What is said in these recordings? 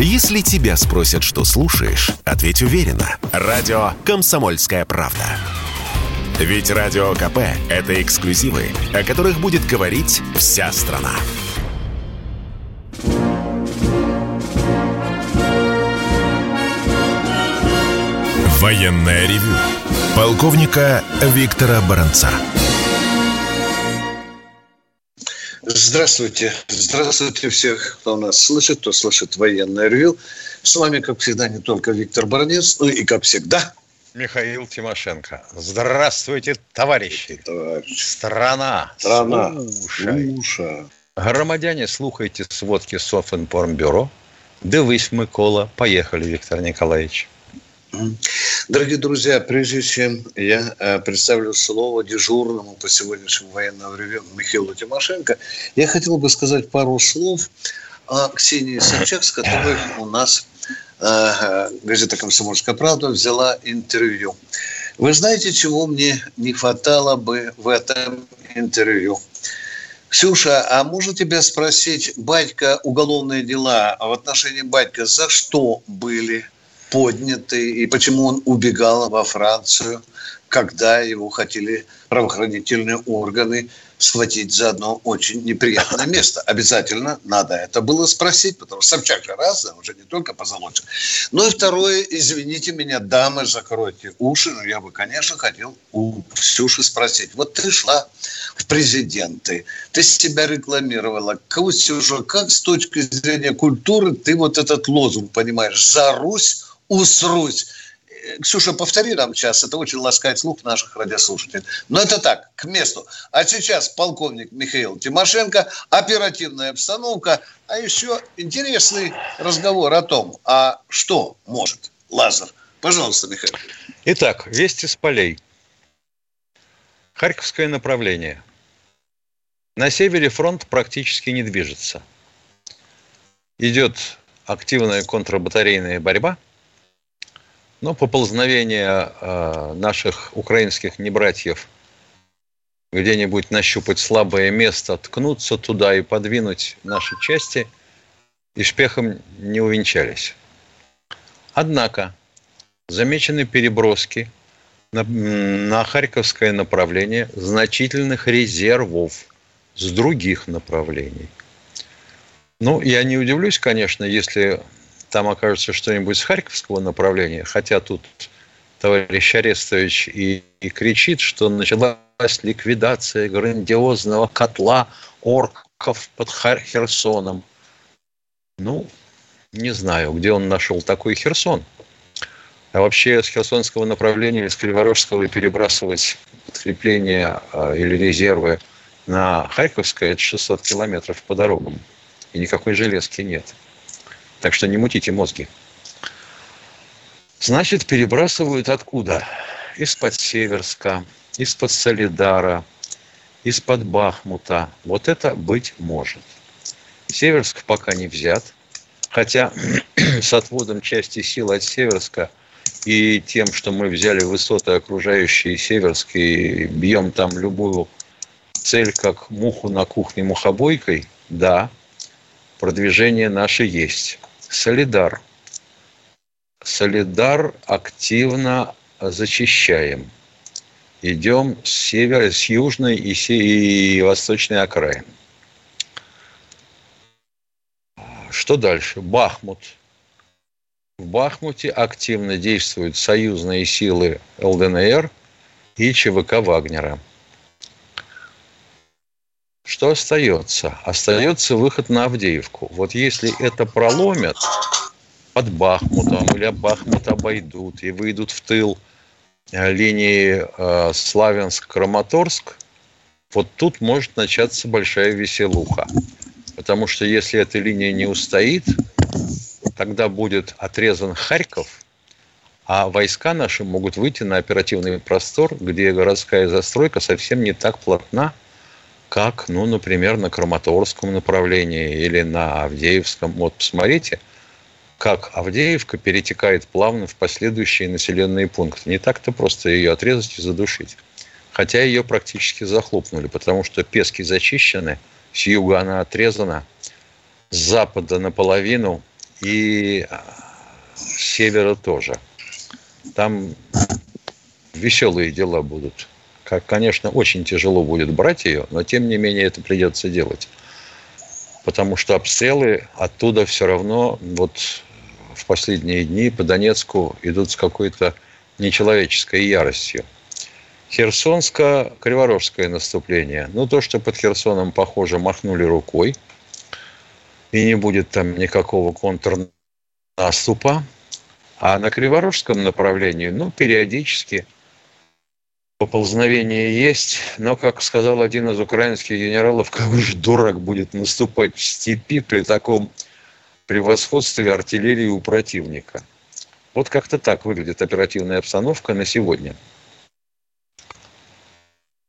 Если тебя спросят, что слушаешь, ответь уверенно. Радио «Комсомольская правда». Ведь Радио КП – это эксклюзивы, о которых будет говорить вся страна. Военное ревю полковника Виктора Баранца. Здравствуйте. Здравствуйте всех, кто нас слышит, кто слышит военное ревю. С вами, как всегда, не только Виктор Баранец, ну и, как всегда, Михаил Тимошенко. Здравствуйте, товарищи. Товарищ. Страна. Страна. Слушай. Слушай. Громадяне, слухайте сводки Софинформбюро. Дивись, Микола. Поехали, Виктор Николаевич. Дорогие друзья, прежде чем я э, представлю слово дежурному по сегодняшнему военному ревю Михаилу Тимошенко, я хотел бы сказать пару слов о Ксении Собчак, с которой у нас э, газета «Комсомольская правда» взяла интервью. Вы знаете, чего мне не хватало бы в этом интервью? Ксюша, а можно тебя спросить, батька, уголовные дела в отношении батька за что были подняты и почему он убегал во Францию, когда его хотели правоохранительные органы схватить за одно очень неприятное место. Обязательно надо это было спросить, потому что Собчак же разная, уже не только позолочен. Ну и второе, извините меня, дамы, закройте уши, но я бы, конечно, хотел у Ксюши спросить. Вот ты шла в президенты, ты себя рекламировала. Ксюша, как с точки зрения культуры ты вот этот лозунг понимаешь? «За Русь, усрусь». Ксюша, повтори нам сейчас, это очень ласкает слух наших радиослушателей. Но это так, к месту. А сейчас полковник Михаил Тимошенко, оперативная обстановка, а еще интересный разговор о том, а что может Лазар. Пожалуйста, Михаил. Итак, вести с полей. Харьковское направление. На севере фронт практически не движется. Идет активная контрбатарейная борьба – но поползновение э, наших украинских небратьев где-нибудь нащупать слабое место, ткнуться туда и подвинуть наши части, и шпехом не увенчались. Однако замечены переброски на, на Харьковское направление значительных резервов с других направлений. Ну, я не удивлюсь, конечно, если там окажется что-нибудь с Харьковского направления, хотя тут товарищ Арестович и, и кричит, что началась ликвидация грандиозного котла орков под Херсоном. Ну, не знаю, где он нашел такой Херсон. А вообще с херсонского направления, из Криворожского перебрасывать подкрепления а, или резервы на Харьковское, это 600 километров по дорогам. И никакой железки нет. Так что не мутите мозги. Значит, перебрасывают откуда? Из-под Северска, из-под Солидара, из-под Бахмута. Вот это быть может. Северск пока не взят. Хотя с отводом части сил от Северска и тем, что мы взяли высоты, окружающие Северск, и бьем там любую цель, как муху на кухне мухобойкой, да, продвижение наше есть. Солидар. Солидар активно зачищаем. Идем с севера, с южной и, и восточной окраин. Что дальше? Бахмут. В Бахмуте активно действуют союзные силы ЛДНР и ЧВК Вагнера. Что остается? Остается выход на Авдеевку. Вот если это проломят под Бахмутом или Бахмут обойдут и выйдут в тыл э, линии э, Славянск-Краматорск, вот тут может начаться большая веселуха. Потому что если эта линия не устоит, тогда будет отрезан Харьков, а войска наши могут выйти на оперативный простор, где городская застройка совсем не так плотна, как, ну, например, на Краматорском направлении или на Авдеевском. Вот посмотрите, как Авдеевка перетекает плавно в последующие населенные пункты. Не так-то просто ее отрезать и задушить. Хотя ее практически захлопнули, потому что пески зачищены, с юга она отрезана, с запада наполовину и с севера тоже. Там веселые дела будут. Как, конечно, очень тяжело будет брать ее, но тем не менее это придется делать. Потому что обстрелы оттуда все равно вот в последние дни по Донецку идут с какой-то нечеловеческой яростью. Херсонско-Криворожское наступление. Ну, то, что под Херсоном, похоже, махнули рукой, и не будет там никакого контрнаступа. А на Криворожском направлении, ну, периодически поползновение есть, но, как сказал один из украинских генералов, какой же дурак будет наступать в степи при таком превосходстве артиллерии у противника. Вот как-то так выглядит оперативная обстановка на сегодня.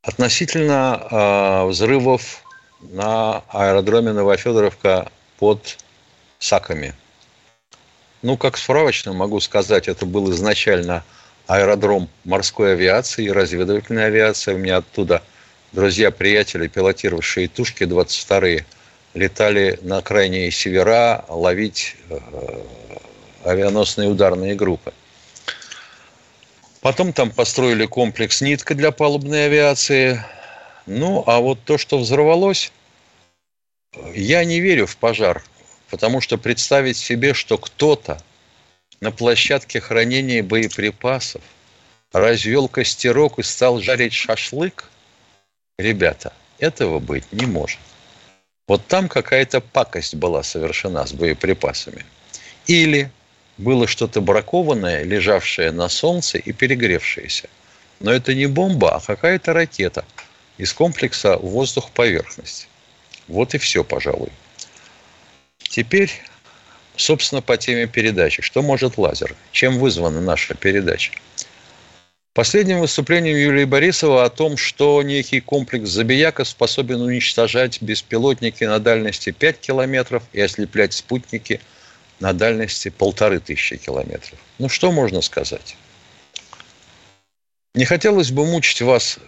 Относительно э, взрывов на аэродроме Новофедоровка под Саками. Ну, как справочно могу сказать, это был изначально аэродром морской авиации и разведывательной авиации. У меня оттуда друзья-приятели, пилотировавшие тушки 22-е, летали на крайние севера ловить э, авианосные ударные группы. Потом там построили комплекс «Нитка» для палубной авиации. Ну, а вот то, что взорвалось, я не верю в пожар, потому что представить себе, что кто-то на площадке хранения боеприпасов развел костерок и стал жарить шашлык, ребята, этого быть не может. Вот там какая-то пакость была совершена с боеприпасами. Или было что-то бракованное, лежавшее на солнце и перегревшееся. Но это не бомба, а какая-то ракета из комплекса воздух-поверхность. Вот и все, пожалуй. Теперь, собственно, по теме передачи. Что может лазер? Чем вызвана наша передача? Последним выступлением Юлии Борисова о том, что некий комплекс Забияка способен уничтожать беспилотники на дальности 5 километров и ослеплять спутники – на дальности полторы тысячи километров. Ну, что можно сказать? Не хотелось бы мучить вас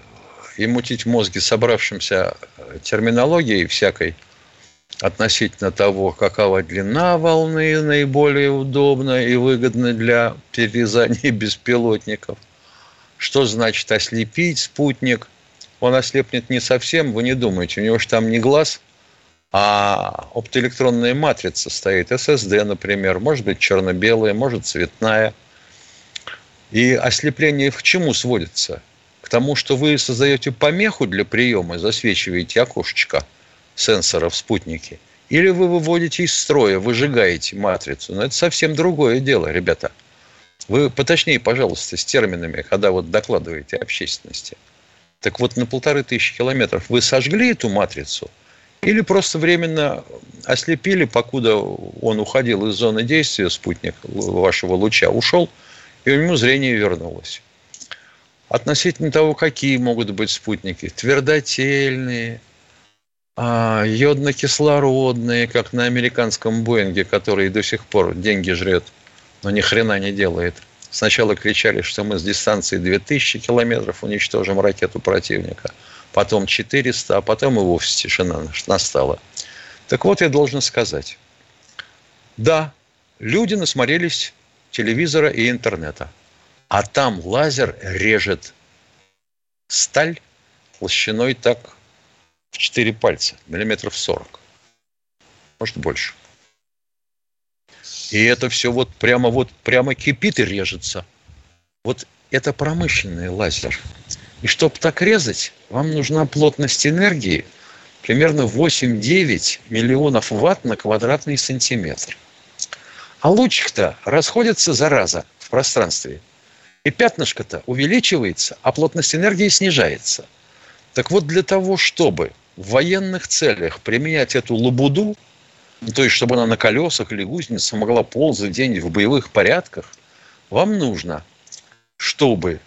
и мутить мозги собравшимся терминологией всякой относительно того, какова длина волны наиболее удобна и выгодна для перерезания беспилотников. Что значит ослепить спутник? Он ослепнет не совсем, вы не думаете, у него же там не глаз – а оптоэлектронная матрица стоит, SSD, например, может быть черно-белая, может цветная. И ослепление к чему сводится? К тому, что вы создаете помеху для приема, засвечиваете окошечко сенсора в спутнике, или вы выводите из строя, выжигаете матрицу. Но это совсем другое дело, ребята. Вы поточнее, пожалуйста, с терминами, когда вот докладываете общественности. Так вот, на полторы тысячи километров вы сожгли эту матрицу – или просто временно ослепили, покуда он уходил из зоны действия, спутник вашего луча ушел, и у него зрение вернулось. Относительно того, какие могут быть спутники, твердотельные, йодно-кислородные, как на американском Боинге, который до сих пор деньги жрет, но ни хрена не делает. Сначала кричали, что мы с дистанции 2000 километров уничтожим ракету противника – потом 400, а потом и вовсе тишина настала. Так вот, я должен сказать, да, люди насмотрелись телевизора и интернета, а там лазер режет сталь толщиной так в 4 пальца, миллиметров 40, может больше. И это все вот прямо вот прямо кипит и режется. Вот это промышленный лазер. И чтобы так резать, вам нужна плотность энергии примерно 8-9 миллионов ватт на квадратный сантиметр. А лучик-то расходится, зараза, в пространстве. И пятнышко-то увеличивается, а плотность энергии снижается. Так вот, для того, чтобы в военных целях применять эту лабуду, то есть чтобы она на колесах или гусеница могла ползать день в боевых порядках, вам нужно, чтобы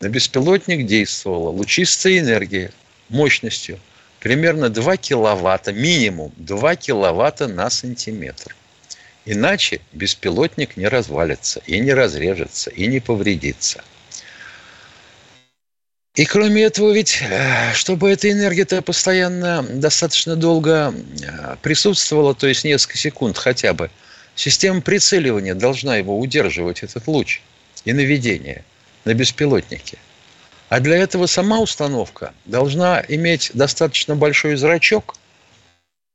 на беспилотник действовала лучистая энергия мощностью примерно 2 киловатта, минимум 2 киловатта на сантиметр. Иначе беспилотник не развалится, и не разрежется, и не повредится. И кроме этого, ведь, э, чтобы эта энергия-то постоянно достаточно долго э, присутствовала, то есть несколько секунд хотя бы, Система прицеливания должна его удерживать, этот луч, и наведение на беспилотнике. А для этого сама установка должна иметь достаточно большой зрачок,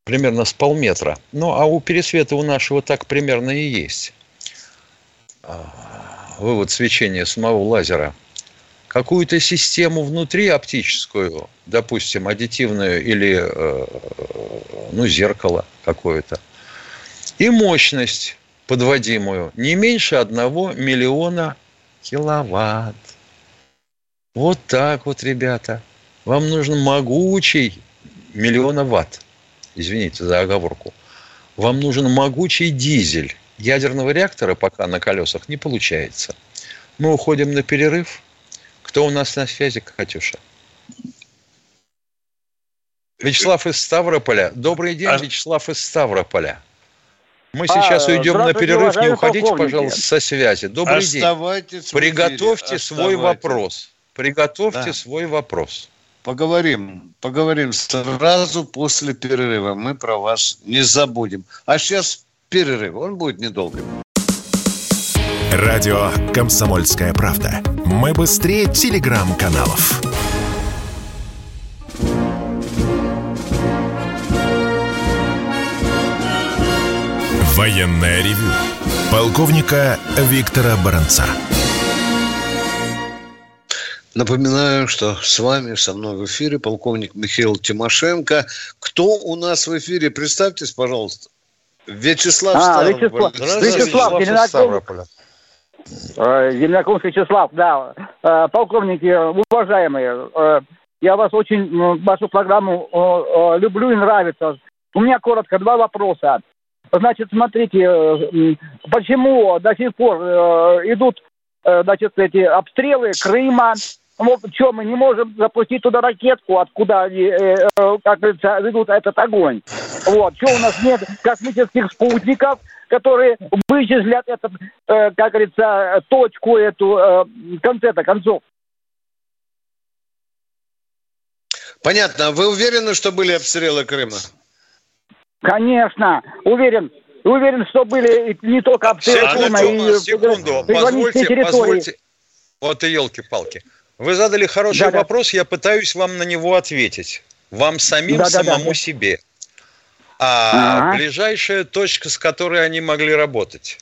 примерно с полметра. Ну, а у пересвета у нашего так примерно и есть. А, вывод свечения самого лазера. Какую-то систему внутри оптическую, допустим, аддитивную или э, ну, зеркало какое-то – и мощность подводимую не меньше одного миллиона киловатт. Вот так вот, ребята. Вам нужен могучий миллиона ватт. Извините за оговорку. Вам нужен могучий дизель. Ядерного реактора пока на колесах не получается. Мы уходим на перерыв. Кто у нас на связи, Катюша? Вячеслав из Ставрополя. Добрый день, а... Вячеслав из Ставрополя. Мы сейчас а, уйдем на перерыв. Не уходите, пожалуйста, со связи. Добрый Оставайтесь день. Приготовьте свой вопрос. Приготовьте да. свой вопрос. Поговорим, поговорим сразу после перерыва. Мы про вас не забудем. А сейчас перерыв. Он будет недолгим. Радио «Комсомольская правда». Мы быстрее телеграм-каналов. Военное ревю полковника Виктора Баранца. Напоминаю, что с вами, со мной в эфире полковник Михаил Тимошенко. Кто у нас в эфире? Представьтесь, пожалуйста. Вячеслав а, Вячеслав, Вячеслав, Вячеслав Зеленокумск Вячеслав, да. Э, полковники, уважаемые, э, я вас очень, вашу программу люблю и нравится. У меня коротко два вопроса. Значит, смотрите, э, почему до сих пор э, идут, э, значит, эти обстрелы Крыма, вот что мы не можем запустить туда ракетку, откуда они, как говорится, ведут этот огонь. Вот, что у нас нет космических спутников, которые вычислят этот, как говорится, точку эту в конце-то концов. Понятно. Вы уверены, что были обстрелы Крыма? Конечно, уверен. Уверен, что были не только обстрелы Крыма, и секунду, позвольте, позвольте. Вот и елки-палки. Вы задали хороший да, вопрос, да. я пытаюсь вам на него ответить. Вам самим, да, самому да, да. себе. А ага. ближайшая точка, с которой они могли работать,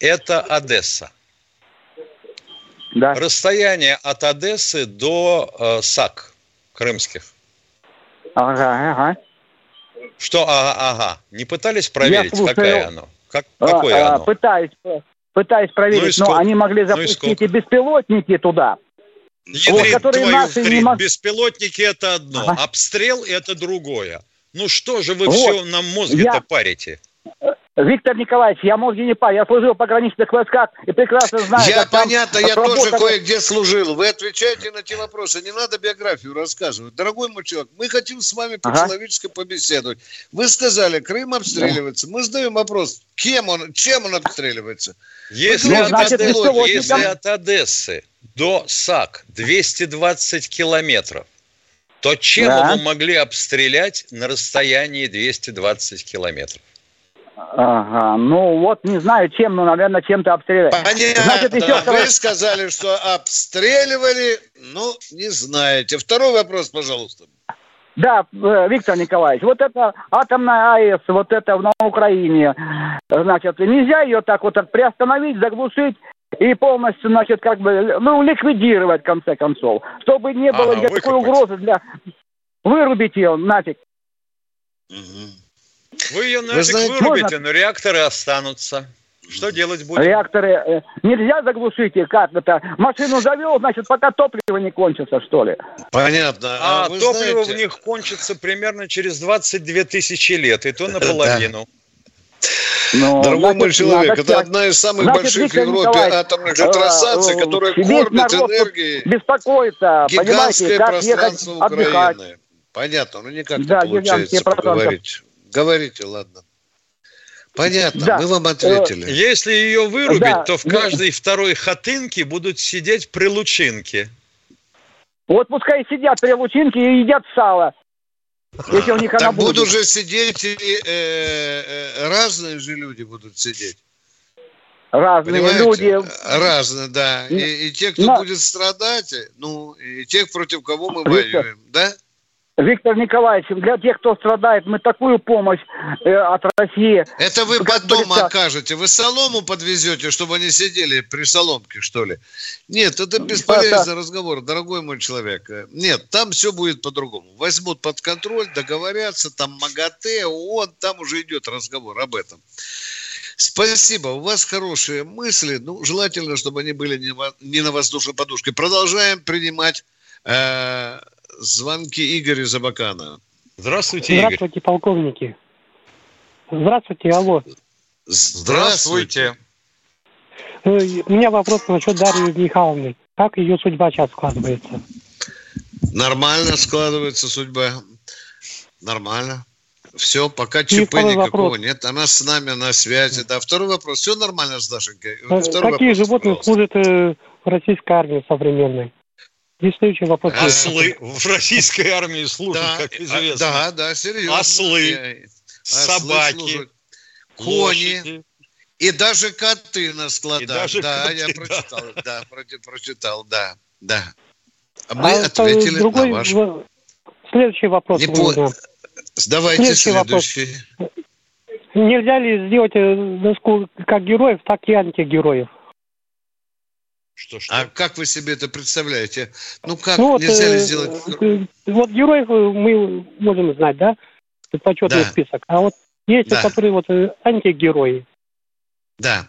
это Одесса. Да. Расстояние от Одессы до э, САК крымских. Ага, ага. Что ага, ага? Не пытались проверить, какая оно? Как, а, какое а, оно? Пытаюсь, пытаюсь проверить, ну но они могли ну запустить ну и, и беспилотники туда. Ядрит, вот, твою наши не беспилотники это одно, ага. обстрел это другое. Ну что же вы вот. все нам мозги-то я... парите? Виктор Николаевич, я мозги не парю, я служил в пограничных войсках и прекрасно знаю, Я понятно, я тоже кое-где служил. Вы отвечаете на те вопросы, не надо биографию рассказывать. Дорогой мой человек, мы хотим с вами по-человечески ага. побеседовать. Вы сказали, Крым обстреливается. Мы задаем вопрос, кем он, чем он обстреливается? Если, ну, от, значит, Одессы, если от Одессы до САК 220 километров, то чем да. его могли обстрелять на расстоянии 220 километров? Ага, ну вот не знаю чем, но, наверное, чем-то обстреляли. Понятно. Значит, еще Вы сказали, что обстреливали, ну, не знаете. Второй вопрос, пожалуйста. Да, э, Виктор Николаевич, вот это атомная АЭС, вот это на Украине, значит, нельзя ее так вот приостановить, заглушить и полностью, значит, как бы, ну, ликвидировать, в конце концов, чтобы не было ага, никакой выкопать. угрозы для... Вырубить ее нафиг. Угу. Вы ее нафиг Вы знаете, вырубите, можно... но реакторы останутся. Что делать будем? Реакторы э, нельзя заглушить их, как это? Машину завел, значит, пока топливо не кончится, что ли? Понятно. А, а топливо знаете... в них кончится примерно через 22 тысячи лет, и то наполовину. Но, Дорогой значит, мой человек, это одна из самых значит, больших в Европе атомных электростанций, э, которая кормит энергией беспокоится, гигантское пространство Украины. Понятно, ну никак да, не получается поговорить. Говорите, ладно. Понятно, да. мы вам ответили. Если ее вырубить, да. то в каждой второй хатынке будут сидеть прилучинки. Вот пускай сидят прилучинки и едят сало. Если у них так она будет. будут же сидеть, и, э, э, разные же люди будут сидеть. Разные Понимаете? люди. Разные, да. И, и те, кто Но... будет страдать, ну, и тех, против кого мы воюем, да? Виктор Николаевич, для тех, кто страдает, мы такую помощь э, от России... Это вы потом говорится... окажете. Вы солому подвезете, чтобы они сидели при соломке, что ли? Нет, это бесполезный это... разговор, дорогой мой человек. Нет, там все будет по-другому. Возьмут под контроль, договорятся, там МАГАТЭ, ООН, там уже идет разговор об этом. Спасибо, у вас хорошие мысли. Ну, желательно, чтобы они были не на воздушной подушке. Продолжаем принимать э, звонки Игоря Забакана. Здравствуйте, Игорь. Здравствуйте, полковники. Здравствуйте, алло. Здравствуйте. Э, у меня вопрос насчет Дарьи Михайловны. Как ее судьба сейчас складывается? Нормально складывается судьба. Нормально. Все, пока ЧП никакого вопрос. нет. Она с нами на связи. Да, второй вопрос. Все нормально с Дашенькой. Э, второй Какие вопрос, животные служат э, в российской армии современной? Следующий вопрос. Ослы в российской армии служат, да, как известно. Да, да, серьезно. Ослы, собаки, служат. кони. И даже коты на складах. даже да, коты, я да. прочитал, да, прочитал, да, да. А мы а ответили другой, на ваш... Следующий вопрос. Не по... Давайте следующий. следующий. Вопрос. Нельзя ли сделать э, доску как героев, так и антигероев? Что, что? А как вы себе это представляете? Ну как ну, вот, нельзя ли э, сделать? Э, вот героев мы можем знать, да? Почетный да. список. А вот есть, да. которые вот антигерои. Да.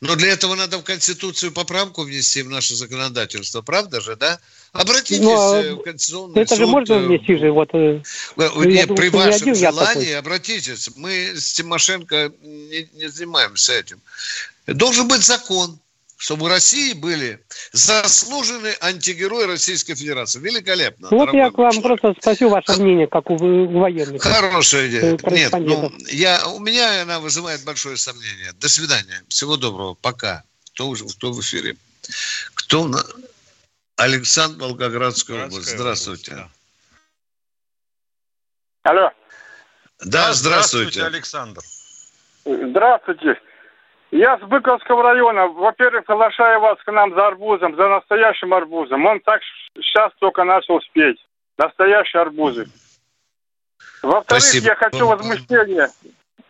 Но для этого надо в Конституцию поправку внести в наше законодательство, правда же, да? Обратитесь ну, а в Конституционный это суд. Это же можно внести же, вот... Нет, думаю, при вашем желании обратитесь. Мы с Тимошенко не, не занимаемся этим. Должен быть закон, чтобы в России были заслуженные антигерои Российской Федерации. Великолепно. Вот я к вам человек. просто спросил ваше мнение, как у военных. Хорошая идея. Э, Нет, ну, я, у меня она вызывает большое сомнение. До свидания. Всего доброго. Пока. Кто, уже, кто в эфире? Кто на... Александр Волгоградская область. Здравствуйте. Область, да. Алло. Да, здравствуйте. здравствуйте, Александр. Здравствуйте. Я с Быковского района. Во-первых, приглашаю вас к нам за арбузом, за настоящим арбузом. Он так сейчас только начал спеть. Настоящие арбузы. Во-вторых, я хочу возмущение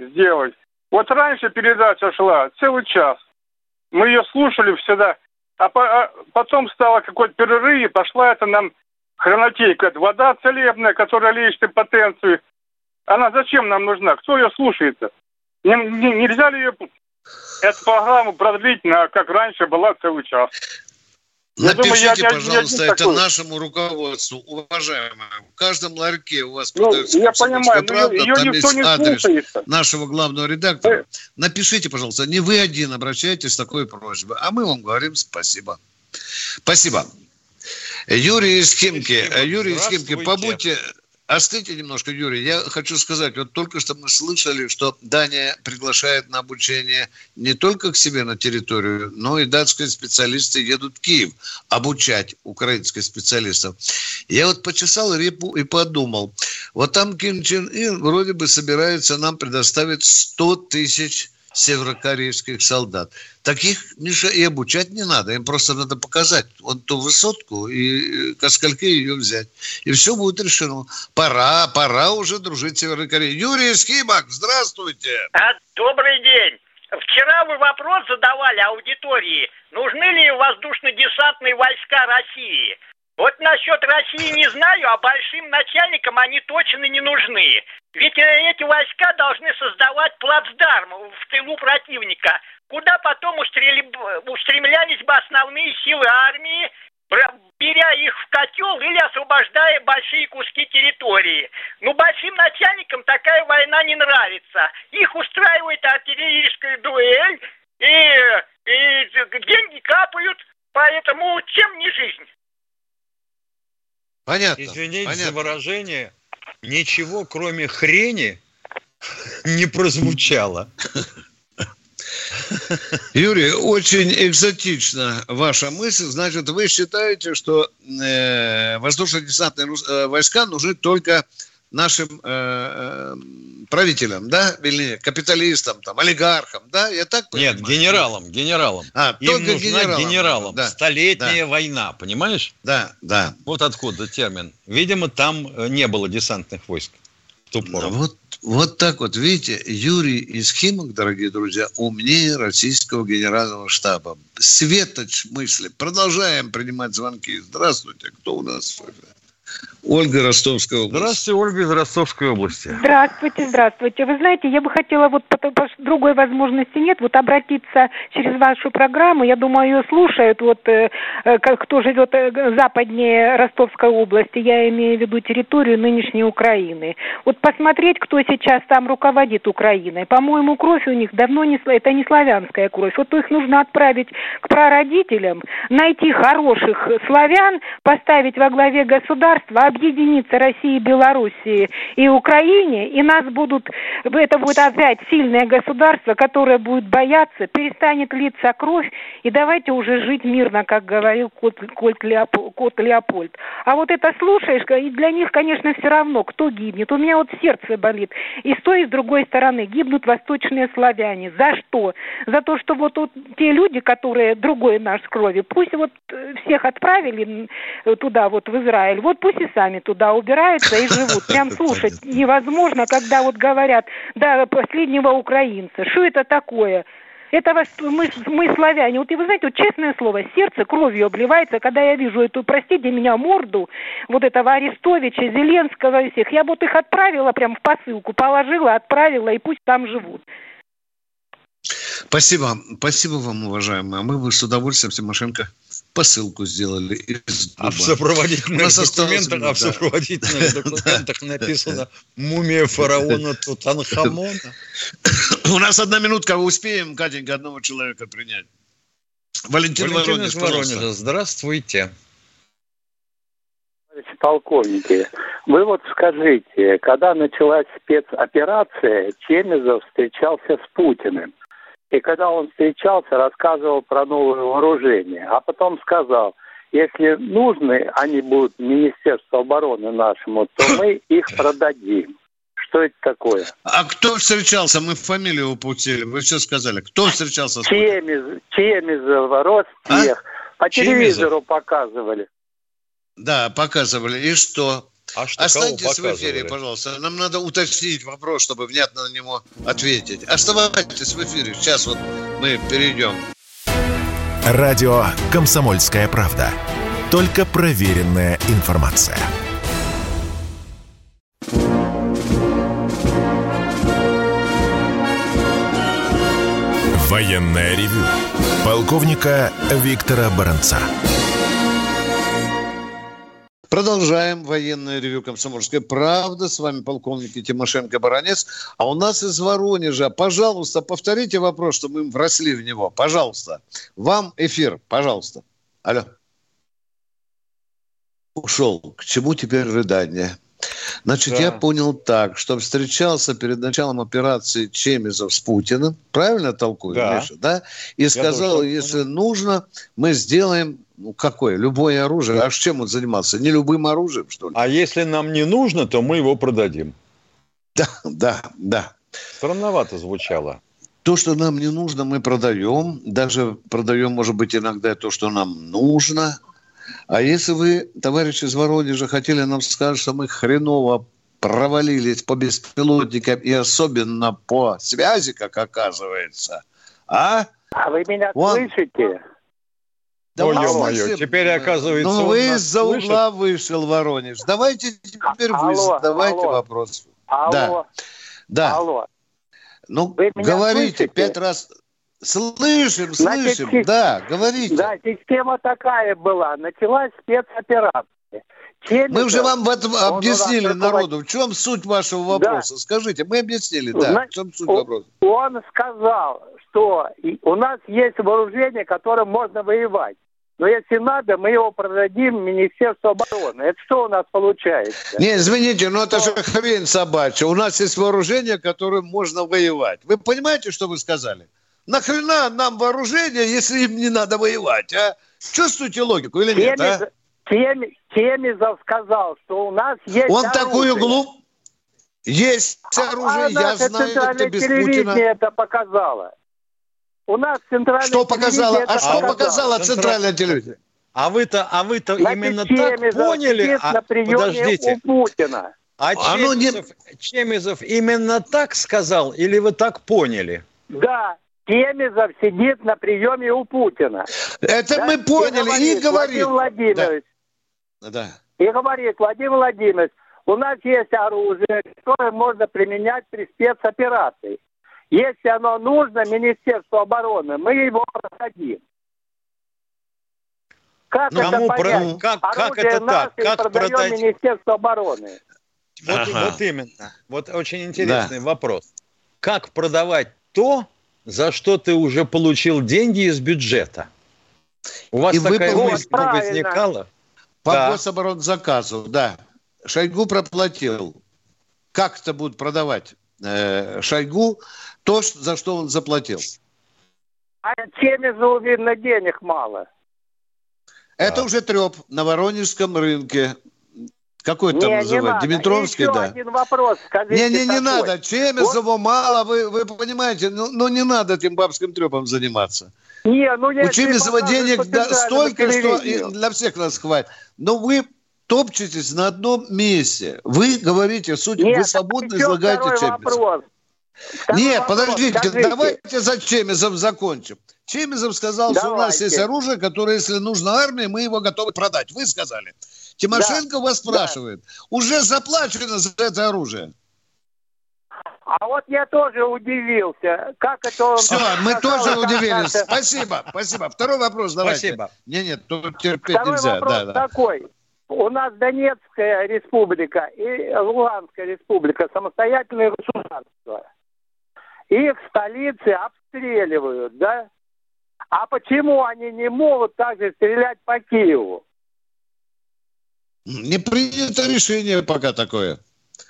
сделать. Вот раньше передача шла целый час. Мы ее слушали всегда. А, по, а потом стало какой-то перерыв, и пошла это нам хронотейка. Вода целебная, которая лечит импотенцию. Она зачем нам нужна? Кто ее слушает-то? Нельзя ли ее эту программу продлить на, как раньше, была целый час. Напишите, думаю, я, пожалуйста, я это такой. нашему руководству, уважаемому. В каждом ларьке у вас ну, продается я понимаю, правда, ее там есть адрес слушается. нашего главного редактора. Э. Напишите, пожалуйста, не вы один обращайтесь с такой просьбой, а мы вам говорим спасибо. Спасибо. Юрий из Химки. Юрий из Химки, побудьте, Остыньте немножко, Юрий. Я хочу сказать, вот только что мы слышали, что Дания приглашает на обучение не только к себе на территорию, но и датские специалисты едут в Киев обучать украинских специалистов. Я вот почесал репу и подумал, вот там Ким Чен Ин вроде бы собирается нам предоставить 100 тысяч северокорейских солдат. Таких, Миша, и обучать не надо. Им просто надо показать вот ту высотку и ко скольки ее взять. И все будет решено. Пора, пора уже дружить с Северной Кореей. Юрий Скибак, здравствуйте. А, добрый день. Вчера вы вопрос задавали аудитории, нужны ли воздушно-десантные войска России. Вот насчет России не знаю, а большим начальникам они точно не нужны. Ведь э, эти войска должны создавать плацдарм в тылу противника, куда потом устремлялись бы основные силы армии, беря их в котел или освобождая большие куски территории. Но большим начальникам такая война не нравится. Их устраивает артиллерийская дуэль, и, и деньги капают, поэтому чем не жизнь? Понятно. Извините понятно. за выражение, ничего кроме хрени не прозвучало. Юрий, очень экзотично ваша мысль. Значит, вы считаете, что э, воздушно-десантные э, войска нужны только нашим э, правителям, да, или капиталистам, там, олигархам, да, я так понимаю? Нет, генералам, генералам. А, Им нужна генералам. генералам. Да, Столетняя да. война, понимаешь? Да, да. Вот откуда термин. Видимо, там э, не было десантных войск. Ну, вот, вот так вот, видите, Юрий из Химок, дорогие друзья, умнее российского генерального штаба. Светоч мысли. Продолжаем принимать звонки. Здравствуйте, кто у нас? Ольга Ростовская область. Здравствуйте, Ольга из Ростовской области. Здравствуйте, здравствуйте. Вы знаете, я бы хотела, вот другой возможности нет, вот обратиться через вашу программу. Я думаю, ее слушают, вот э, э кто живет э, западнее Ростовской области, я имею в виду территорию нынешней Украины. Вот посмотреть, кто сейчас там руководит Украиной. По-моему, кровь у них давно не, это не славянская кровь. Вот их нужно отправить к прародителям, найти хороших славян, поставить во главе государства, объединиться России, Белоруссии и Украине, и нас будут, это будет опять сильное государство, которое будет бояться, перестанет литься кровь, и давайте уже жить мирно, как говорил кот, кот, Леопольд, кот Леопольд. А вот это слушаешь, и для них, конечно, все равно, кто гибнет. У меня вот сердце болит. И с той, и с другой стороны гибнут восточные славяне. За что? За то, что вот, вот те люди, которые другой наш крови, пусть вот э, всех отправили туда, вот в Израиль, вот пусть и сами туда убираются и живут. Прям слушать невозможно, когда вот говорят, да, последнего украинца. Что это такое? Это мы, мы славяне. Вот и вы знаете, вот честное слово, сердце кровью обливается, когда я вижу эту, простите меня, морду вот этого Арестовича, Зеленского и всех. Я вот их отправила прям в посылку, положила, отправила, и пусть там живут. Спасибо. Спасибо вам, уважаемые. Мы бы с удовольствием, Тимошенко, посылку сделали из А в сопроводительных документах, а в сопроводительных документах написано «Мумия фараона Тутанхамона». У нас одна минутка, успеем, Катенька, одного человека принять. Валентин, Валентин Воронеж, здравствуйте. Товарищи полковники, вы вот скажите, когда началась спецоперация, Чемезов встречался с Путиным. И когда он встречался, рассказывал про новое вооружение. А потом сказал, если нужны они будут Министерству обороны нашему, то мы их продадим. Что это такое? А кто встречался? Мы фамилию упустили. Вы все сказали. Кто встречался с Чемез, Чемезов, Ростех. А? По телевизору показывали. Да, показывали. И что? А что, Останьтесь в эфире, пожалуйста. Нам надо уточнить вопрос, чтобы внятно на него ответить. Оставайтесь в эфире. Сейчас вот мы перейдем. Радио «Комсомольская правда». Только проверенная информация. Военная ревю. Полковника Виктора Баранца. Продолжаем военное ревю «Комсомольской правды». С вами полковник Тимошенко Баранец. А у нас из Воронежа. Пожалуйста, повторите вопрос, чтобы мы вросли в него. Пожалуйста. Вам эфир. Пожалуйста. Алло. Ушел. К чему теперь рыдание? Значит, да. я понял так, что встречался перед началом операции Чемизов с Путиным, правильно толкую, да. Миша, да? И я сказал, если понял. нужно, мы сделаем ну, какое? Любое оружие. А чем он занимался? Не любым оружием, что ли? А если нам не нужно, то мы его продадим. Да, да, да. Странновато звучало. То, что нам не нужно, мы продаем. Даже продаем, может быть, иногда то, что нам нужно. А если вы, товарищи из Воронежа, хотели нам сказать, что мы хреново провалились по беспилотникам и особенно по связи, как оказывается, а? А вы меня Вон... слышите? Да Ой, ё-моё, теперь оказывается... Ну, вы из-за угла вышел, Воронеж. Давайте теперь вы задавайте алло. вопрос. Алло. Да. Да. Алло. Ну, говорите слышите? пять раз. Слышим, слышим, Значит, да, говорите. Да, система такая была. Началась спецоперация. Чемиков, мы уже вам в этом объяснили народу. В чем суть вашего вопроса? Да. Скажите, мы объяснили, да. Значит, в чем суть вопроса? Он сказал, что у нас есть вооружение, которым можно воевать. Но если надо, мы его продадим Министерству обороны. Это что у нас получается? Не, извините, но это же хрень собачья. У нас есть вооружение, которым можно воевать. Вы понимаете, что вы сказали? Нахрена нам вооружение, если им не надо воевать, а? Чувствуете логику или нет, Темизов, а? Темизов сказал, что у нас есть Он оружие. такую глуп... Есть оружие, а я знаю, это без Путина. это показало. У нас центральное Что показало? А что показало центральное телевидение? А вы-то, а вы-то именно так поняли? А, подождите. У Путина. А, а Чемизов, не... Чемизов именно так сказал или вы так поняли? Да, Чемизов сидит на приеме у Путина. Это да? мы поняли и, говорит, и говорит. Владимир Владимирович. Да. да. И говорит, Владимир Владимирович, у нас есть оружие, которое можно применять при спецоперации. Если оно нужно Министерству обороны, мы его продадим. Как ну, это понять? Про... Как, как это так? Как продать? Министерство обороны. Вот, ага. вот именно. Вот очень интересный да. вопрос. Как продавать то, за что ты уже получил деньги из бюджета? У вас И такая вы, мысль вот, возникала? По да. гособоронзаказу, да. Шойгу проплатил. Как это будут продавать э, Шойгу то, за что он заплатил? А Чемизу, видно, денег мало. Это а. уже треп на Воронежском рынке. Какой там называют? Димитровский, да? один вопрос. не, не, не надо. Чемизову вот. мало, вы, вы понимаете, ну, ну не надо этим бабским трепом заниматься. Не, ну, У Чемизова денег да, столько, что для всех нас хватит. Но вы топчетесь на одном месте. Вы говорите суть, Нет, вы свободно излагаете Чемизов. Нет, вопрос, подождите, скажите. давайте за Чемизом закончим. Чемизов сказал, давайте. что у нас есть оружие, которое, если нужно армии, мы его готовы продать. Вы сказали. Тимошенко да. вас спрашивает. Да. Уже заплачено за это оружие. А вот я тоже удивился. Как это он... Все, мы тоже удивились. Спасибо, спасибо. Второй вопрос давайте. Спасибо. Не, нет, тут терпеть Второй нельзя. вопрос да, да. такой. У нас Донецкая республика и Луганская республика самостоятельные государства. Их столицы обстреливают, да? А почему они не могут также стрелять по Киеву? Не принято решение пока такое.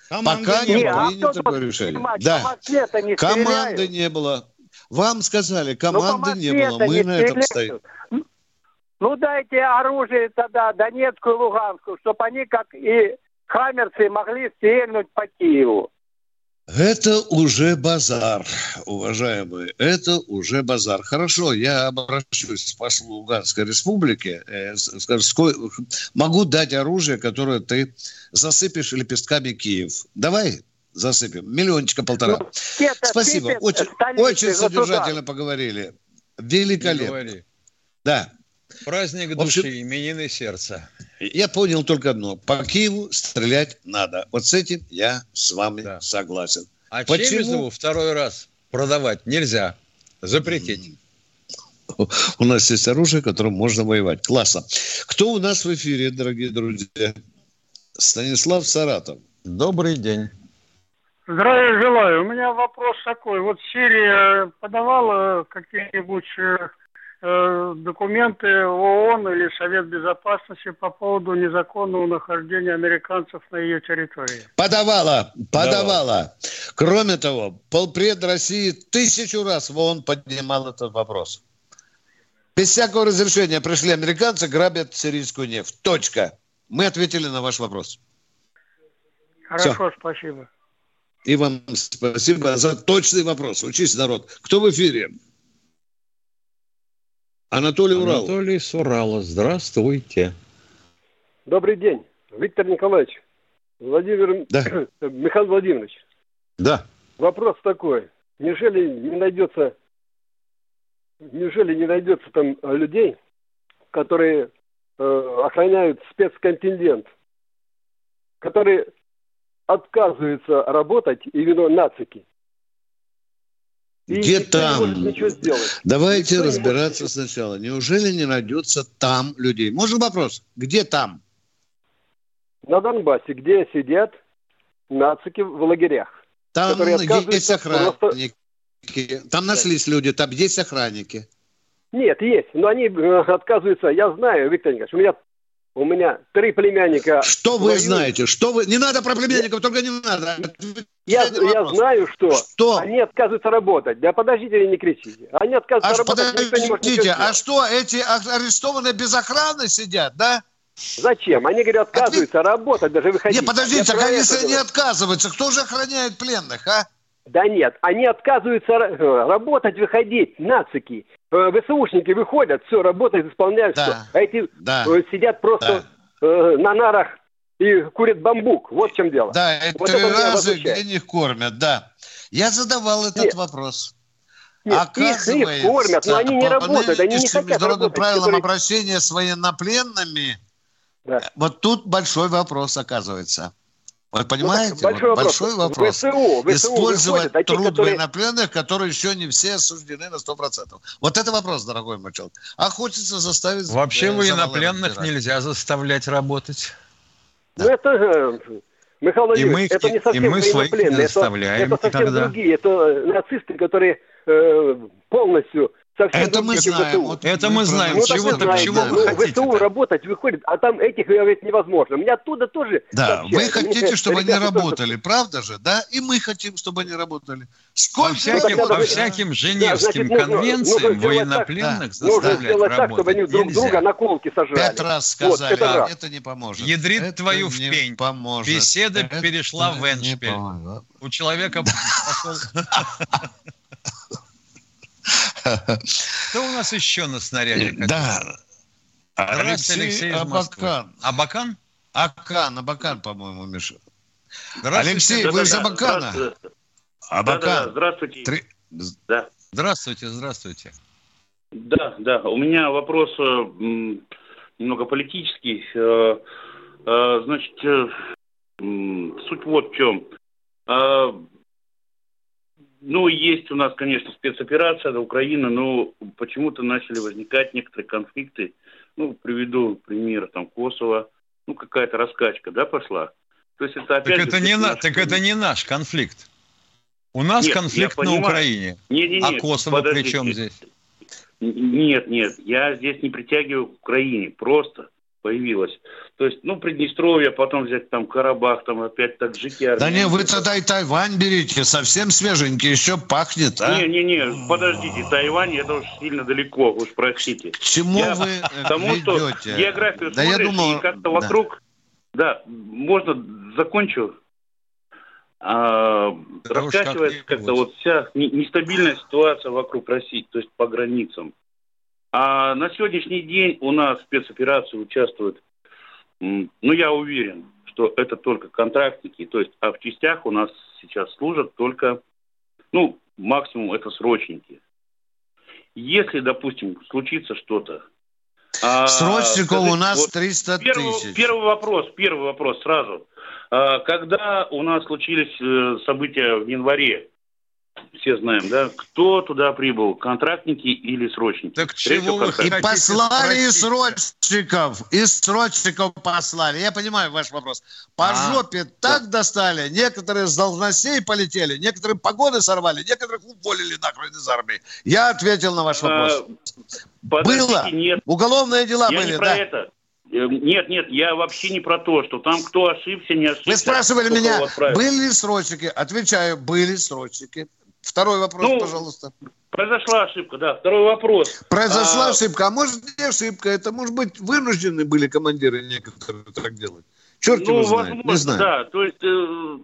Команды пока не, не принято а такое решение. Понимать, да. Не Команды не было. Вам сказали, команды не было. Мы не на этом стоим. Ну дайте оружие тогда Донецкую и Луганскую, чтобы они, как и хаммерцы, могли стрельнуть по Киеву. Это уже базар, уважаемые, это уже базар. Хорошо, я обращусь к послу Луганской республики, э, скажу, сколько, могу дать оружие, которое ты засыпешь лепестками Киев. Давай засыпем, миллиончика полтора. Ну, Спасибо, очень, очень содержательно поговорили. Великолепно. Да. Праздник души, общем, именины сердца. Я понял только одно. По Киеву стрелять надо. Вот с этим я с вами да. согласен. А Почему? Чемизову второй раз продавать нельзя. Запретить. У нас есть оружие, которым можно воевать. Классно. Кто у нас в эфире, дорогие друзья? Станислав Саратов. Добрый день. Здравия желаю. У меня вопрос такой. Вот Сирия подавала какие-нибудь э, документы в ООН или Совет Безопасности по поводу незаконного нахождения американцев на ее территории? Подавала, подавала. Кроме того, полпред России тысячу раз в ООН поднимал этот вопрос. Без всякого разрешения пришли американцы, грабят сирийскую нефть. Точка. Мы ответили на ваш вопрос. Хорошо, Все. спасибо. И вам спасибо за точный вопрос. Учись, народ. Кто в эфире? Анатолий Урал. Анатолий с Урала. Здравствуйте. Добрый день. Виктор Николаевич. Владимир... Да. Михаил Владимирович. Да. Вопрос такой. Неужели не найдется... Неужели не найдется там людей, которые э, охраняют спецконтингент, которые отказываются работать именно нацики? Где там? Давайте никто разбираться сначала. Неужели не найдется там людей? Можно вопрос? Где там? На Донбассе, где сидят нацики в лагерях. Там есть охранники. Просто... Там нашлись люди, там есть охранники. Нет, есть, но они э, отказываются. Я знаю, Виктор Николаевич, у меня у меня три племянника. Что вы воюют. знаете? Что вы? Не надо про племянников, только не надо. Я, я знаю, что, что они отказываются работать. Да подождите, не кричите. Они отказываются Аж работать. Подождите, а что, эти арестованные без охраны сидят, да? Зачем? Они, говорят, отказываются Ответ... работать, даже выходить. Не, подождите, так если они отказываются, кто же охраняет пленных, а? Да нет, они отказываются работать, выходить, нацики. Э, ВСУшники выходят, все, работают, исполняют да. все. А эти да. Э, сидят просто да. э, на нарах и курят бамбук. Вот в чем дело. Да, это вот раза где них кормят, да. Я задавал этот нет. вопрос. Нет, Оказывается, их, их кормят, но они не работают, они не хотят международным работать. правилам которые... обращения с военнопленными, да. вот тут большой вопрос оказывается. Вы понимаете? Ну, большой, вот вопрос. большой вопрос. ВСУ, ВСУ Использовать выходят, труд которые... военнопленных, которые еще не все осуждены на 100%. Вот это вопрос, дорогой мой человек. А хочется заставить... Вообще э, военнопленных нельзя заставлять работать. Ну, это... Э, Михаил Владимирович, это не совсем и мы военнопленные. Это, это совсем иногда. другие. Это нацисты, которые э, полностью Совсем это мы знаем. Вот это мы знаем. Ну, чего, так, чего вы ну, хотите? ВСУ работать выходит, а там этих говорить невозможно. Мне оттуда тоже... Да, сообщают. вы хотите, Мне, чтобы они работали, тоже... правда же? Да, и мы хотим, чтобы они работали. Сколько по всяким, по всяким Женевским да, значит, конвенциям нужно, военнопленных так, заставлять нужно сделать так, чтобы они друг друга наколки сожрали. Пять раз сказали, вот, это, это не поможет. Ядрит это твою в пень. Поможет. Беседа это перешла в эншпиль. У человека пошел... Кто у нас еще на снаряде? Да. Алексей, Алексей Абакан. Абакан? Акан, Абакан, по-моему, Миша. Алексей, вы из Абакана? Абакан. Да, да, здравствуйте. Три... Да. Здравствуйте, здравствуйте. Да, да. У меня вопрос э, немного политический. Э, э, значит, суть вот в чем. Ну, есть у нас, конечно, спецоперация на Украина, но почему-то начали возникать некоторые конфликты. Ну, приведу пример, там, Косово. Ну, какая-то раскачка, да, пошла? То есть это опять... Так, это не, на, так это не наш конфликт. У нас нет, конфликт на Украине. Нет, нет, нет, а Косово подождите. при чем здесь? Нет, нет, я здесь не притягиваю к Украине. Просто появилась. То есть, ну, Приднестровье, потом взять там Карабах, там опять так Таджики. Да не, вы тогда и Тайвань берите, совсем свеженький, еще пахнет, а? Не-не-не, подождите, Тайвань, это уж сильно далеко, уж простите. К чему я, вы Потому ведете? что географию да смотришь, я думал... и как-то вокруг... Да. да, можно, закончу. А, да раскачивается как-то вот вся нестабильная ситуация вокруг России, то есть по границам. А на сегодняшний день у нас в спецоперации участвуют, ну, я уверен, что это только контрактники, то есть, а в частях у нас сейчас служат только, ну, максимум это срочники. Если, допустим, случится что-то, а, Срочников у нас вот 300 первый, тысяч. Первый вопрос, первый вопрос сразу. А, когда у нас случились э, события в январе, все знаем, да, кто туда прибыл, контрактники или срочники. Так чего вы И послали спросить? срочников, и срочников послали. Я понимаю ваш вопрос. По а, жопе так да. достали, некоторые с должностей полетели, некоторые погоды сорвали, некоторых уволили нахрен из армии. Я ответил на ваш а, вопрос. А, Было. Нет. Уголовные дела Я были, не про да. это. Э, нет, нет, я вообще не про то, что там кто ошибся, не ошибся. Вы спрашивали меня, были ли срочники? Отвечаю, были срочники. Второй вопрос, ну, пожалуйста. Произошла ошибка, да. Второй вопрос. Произошла а... ошибка. А может, не ошибка? Это, может быть, вынуждены были командиры некоторые так делать? Черт ну, его знает. Возможно, не знаю. да. То есть э,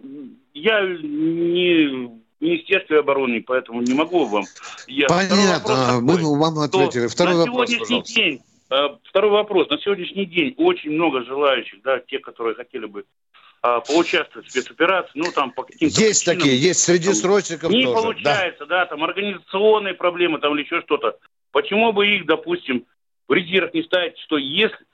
я не Министерстве обороны, поэтому не могу вам... Я... Понятно. Мы вам ответили. Второй на вопрос, сегодняшний пожалуйста. день э, Второй вопрос. На сегодняшний день очень много желающих, да, те, которые хотели бы а, поучаствовать в спецоперации, ну, там, по каким-то Есть причинам, такие, есть среди срочников Не тоже, получается, да. да, там, организационные проблемы, там, или еще что-то. Почему бы их, допустим, в резерв не ставить, что если,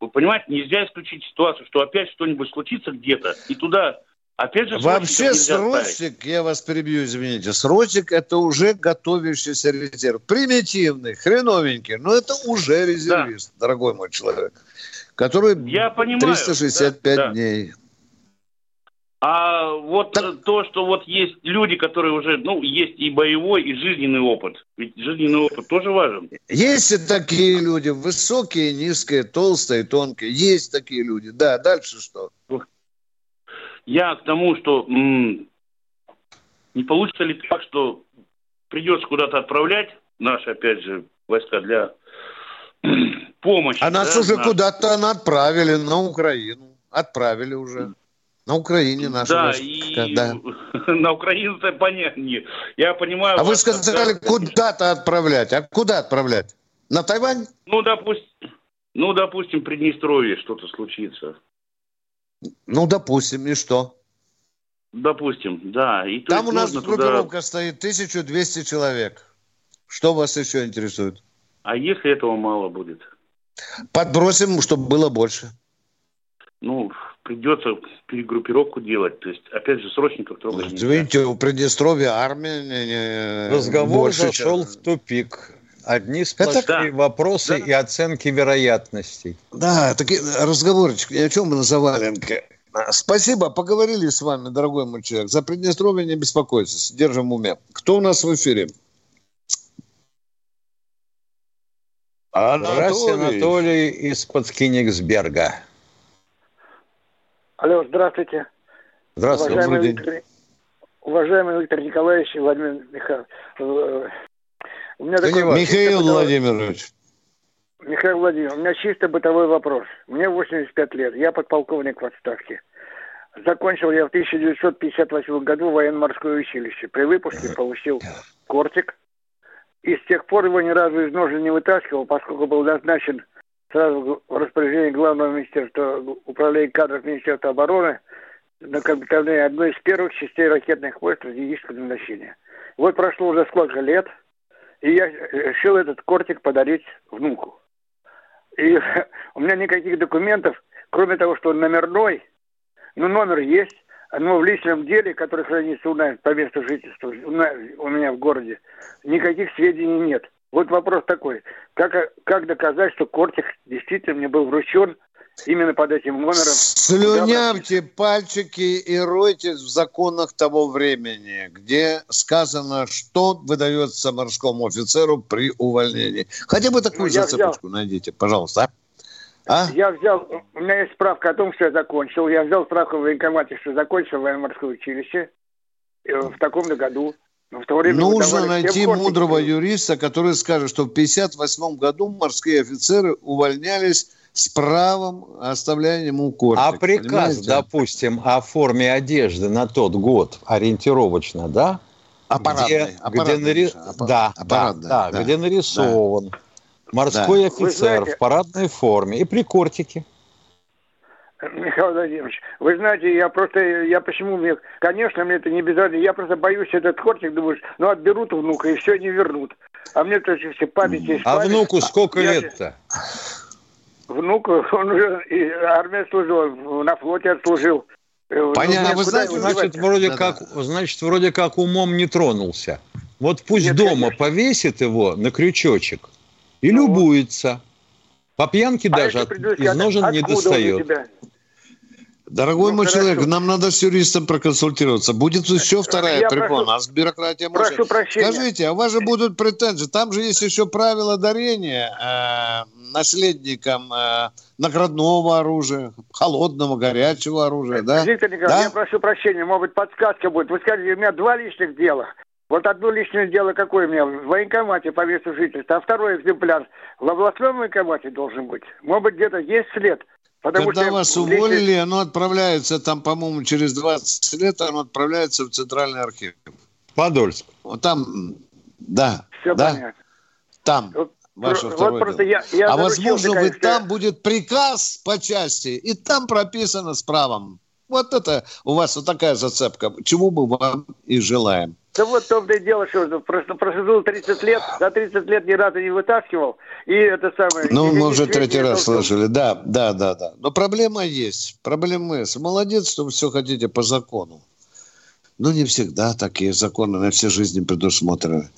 вы понимаете, нельзя исключить ситуацию, что опять что-нибудь случится где-то, и туда Опять же, Вообще срочник, я вас перебью, извините, срочник это уже готовящийся резерв. Примитивный, хреновенький, но это уже резервист, да. дорогой мой человек, который я понимаю, 365 да, да. дней. А вот так... то, что вот есть люди, которые уже, ну, есть и боевой, и жизненный опыт. Ведь жизненный опыт тоже важен. Есть и такие люди, высокие, низкие, толстые, тонкие. Есть такие люди. Да, дальше что? Я к тому, что м- не получится ли так, что придется куда-то отправлять наши, опять же, войска для помощи. А нас да, уже на... куда-то отправили, на Украину. Отправили уже. На Украине наши Да, войска, и да. на Украину-то понятно. Я понимаю... А вы сказали, как... куда-то отправлять. А куда отправлять? На Тайвань? Ну, допустим, ну, допустим, в Приднестровье что-то случится. Ну, допустим, и что? Допустим, да. И Там у нас группировка туда... стоит 1200 человек. Что вас еще интересует? А если этого мало будет? Подбросим, чтобы было больше. Ну, придется перегруппировку делать. То есть, опять же, срочников трогать нельзя. Видите, у Приднестровья армия... Не, не, Разговор зашел чем... в тупик. Одни сплошные Это... вопросы да. и оценки вероятностей. Да, такие разговорчики. О чем мы на заваленке? Спасибо, поговорили с вами, дорогой мой человек. За Приднестровье не беспокойтесь, держим в уме. Кто у нас в эфире? Анатолий. Здравствуйте, Анатолий из-под Кенигсберга. Алло, здравствуйте. Здравствуйте, уважаемый Виктор, уважаемый Виктор Николаевич и Владимир Михайлович. Э, у меня такой, Михаил чисто Владимирович. Михаил Владимирович, у меня чисто бытовой вопрос. Мне 85 лет, я подполковник в отставке. Закончил я в 1958 году военно-морское училище. При выпуске получил кортик. И с тех пор его ни разу из ножен не вытаскивал, поскольку был назначен сразу в распоряжение главного министерства управления кадров Министерства обороны на командование одной из первых частей ракетных войск стратегического назначения. Вот прошло уже сколько лет – и я решил этот кортик подарить внуку. И у меня никаких документов, кроме того, что он номерной, но номер есть, но в личном деле, который хранится у нас по месту жительства, у меня в городе, никаких сведений нет. Вот вопрос такой, как, как доказать, что кортик действительно мне был вручен именно под этим номером. Слюнявьте пальчики и ройтесь в законах того времени, где сказано, что выдается морскому офицеру при увольнении. Хотя бы такую ну, зацепочку взял... найдите, пожалуйста. А? Я взял, у меня есть справка о том, что я закончил. Я взял справку в военкомате, что закончил военно-морское училище э, в таком-то году. В то время Нужно найти мудрого юриста, который скажет, что в 1958 году морские офицеры увольнялись с правом оставляния ему кортик. А приказ, понимаете? допустим, о форме одежды на тот год ориентировочно, да? Аппаратный. Где, аппаратный, где, нари... аппарат, да, аппаратный, да, да, где нарисован да. морской да. офицер знаете, в парадной форме и при кортике. Михаил Владимирович, вы знаете, я просто, я почему мне, конечно, мне это не обязательно, я просто боюсь этот кортик, думаю, ну отберут внука и все не вернут. А мне то все память есть. А память. внуку сколько лет-то? внук, он уже и армия служил, на флоте отслужил. Э, Понятно, ну, вы знаете, значит, вроде да, как, да. значит, вроде как умом не тронулся. Вот пусть Нет, дома конечно. повесит его на крючочек и ну, любуется. По пьянке а даже от, из ножен не достает. Дорогой ну, мой хорошо. человек, нам надо с юристом проконсультироваться. Будет еще вторая Я препон. У нас бюрократия прошу может... прощения. Скажите, а у вас же будут претензии. Там же есть еще правила дарения э, наследникам э, наградного оружия, холодного, горячего оружия, да? Виктор Николаевич, да? я прошу прощения, может быть, подсказка будет. Вы скажете, у меня два личных дела. Вот одно личное дело какое у меня в военкомате по месту жительства, а второй экземпляр в областном военкомате должен быть. Может быть, где-то есть след – Потому Когда что вас уволили, оно отправляется там, по-моему, через 20 лет, оно отправляется в Центральный архив. Подольск. Вот там, да, Все да, понятно. там. Ваше вот второе дело. Я, я а возможно, вы там будет приказ по части, и там прописано с правом. Вот это у вас вот такая зацепка, чего мы вам и желаем. Да вот в том-то и дело, что прожил 30 лет, за 30 лет ни разу не вытаскивал, и это самое... Ну, мы уже третий раз слышали, да, да, да, да. Но проблема есть, проблема есть. Молодец, что вы все хотите по закону. Но не всегда такие законы на все жизни предусмотрены.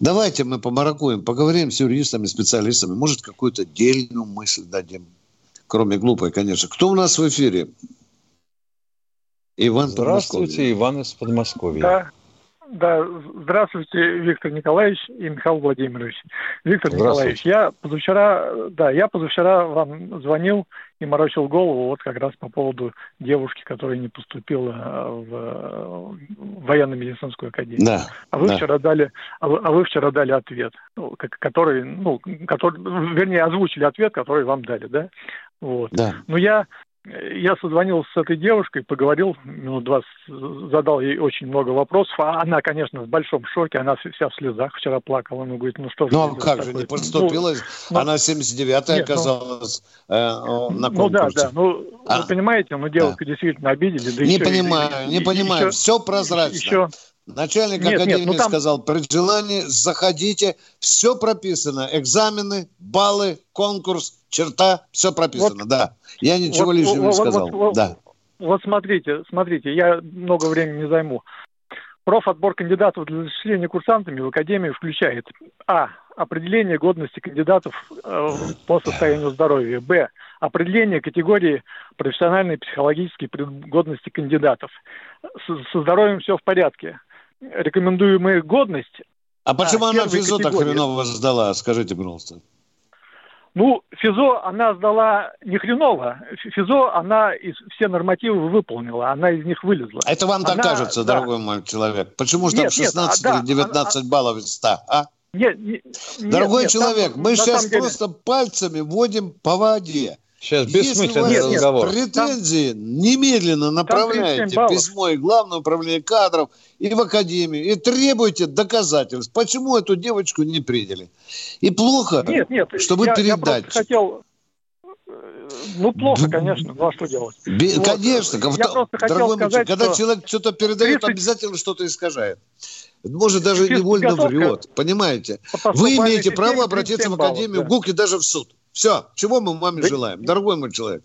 Давайте мы помаракуем, поговорим с юристами, специалистами. Может, какую-то дельную мысль дадим. Кроме глупой, конечно. Кто у нас в эфире? Иван Здравствуйте, Иван из Подмосковья. Да. Да, здравствуйте, Виктор Николаевич и Михаил Владимирович. Виктор Николаевич, я позавчера, да, я позавчера вам звонил и морочил голову вот как раз по поводу девушки, которая не поступила в военно-медицинскую академию. Да, а вы да. вчера дали, а вы, а вы вчера дали ответ, ну, который, ну, который, вернее, озвучили ответ, который вам дали, да? Вот. Да. Но я я созвонился с этой девушкой, поговорил минут два, задал ей очень много вопросов. А она, конечно, в большом шоке, она вся в слезах вчера плакала. Она говорит, ну что же... Ну, а как же, не поступила? Ну, она 79-я ну, оказалась ну, э, на конкурсе. Ну, да, да. Ну, а, вы понимаете, ну, девушку да. действительно обидели. Да не еще, понимаю, и, не и, понимаю. Еще, все прозрачно. Еще, Начальник нет, академии нет, ну там... сказал, при желании заходите, все прописано, экзамены, баллы, конкурс, черта, все прописано, вот, да. Я ничего вот, лишнего вот, не сказал, вот, да. Вот смотрите, смотрите, я много времени не займу. Профотбор кандидатов для зачисления курсантами в Академии включает А. Определение годности кандидатов э, по состоянию здоровья. Б. Определение категории профессиональной психологической пригодности кандидатов. С, со здоровьем все в порядке рекомендуемая годность. А почему а, она ФИЗО так хреново сдала, скажите, пожалуйста? Ну, ФИЗО она сдала не хреново. ФИЗО она из, все нормативы выполнила, она из них вылезла. Это вам она, так кажется, да. дорогой мой человек? Почему же там 16 нет, а, или 19 она, баллов из 100, а? Нет, нет, Дорогой нет, человек, там, мы сейчас просто деле... пальцами вводим по воде. Сейчас бессмысленный Если разговор. претензии, там, немедленно направляйте письмо и Главное управление кадров, и в Академию, и требуйте доказательств, почему эту девочку не приняли. И плохо, нет, нет, чтобы я, передать. Я хотел ну, плохо, конечно, ну а что делать? Б- вот. Конечно, я просто хотел сказать, когда что человек что-то передает, 30... обязательно что-то искажает. Может, даже невольно врет, понимаете? Вы имеете право обратиться в Академию да. ГУК и даже в суд. Все, чего мы маме да, желаем, дорогой мой человек?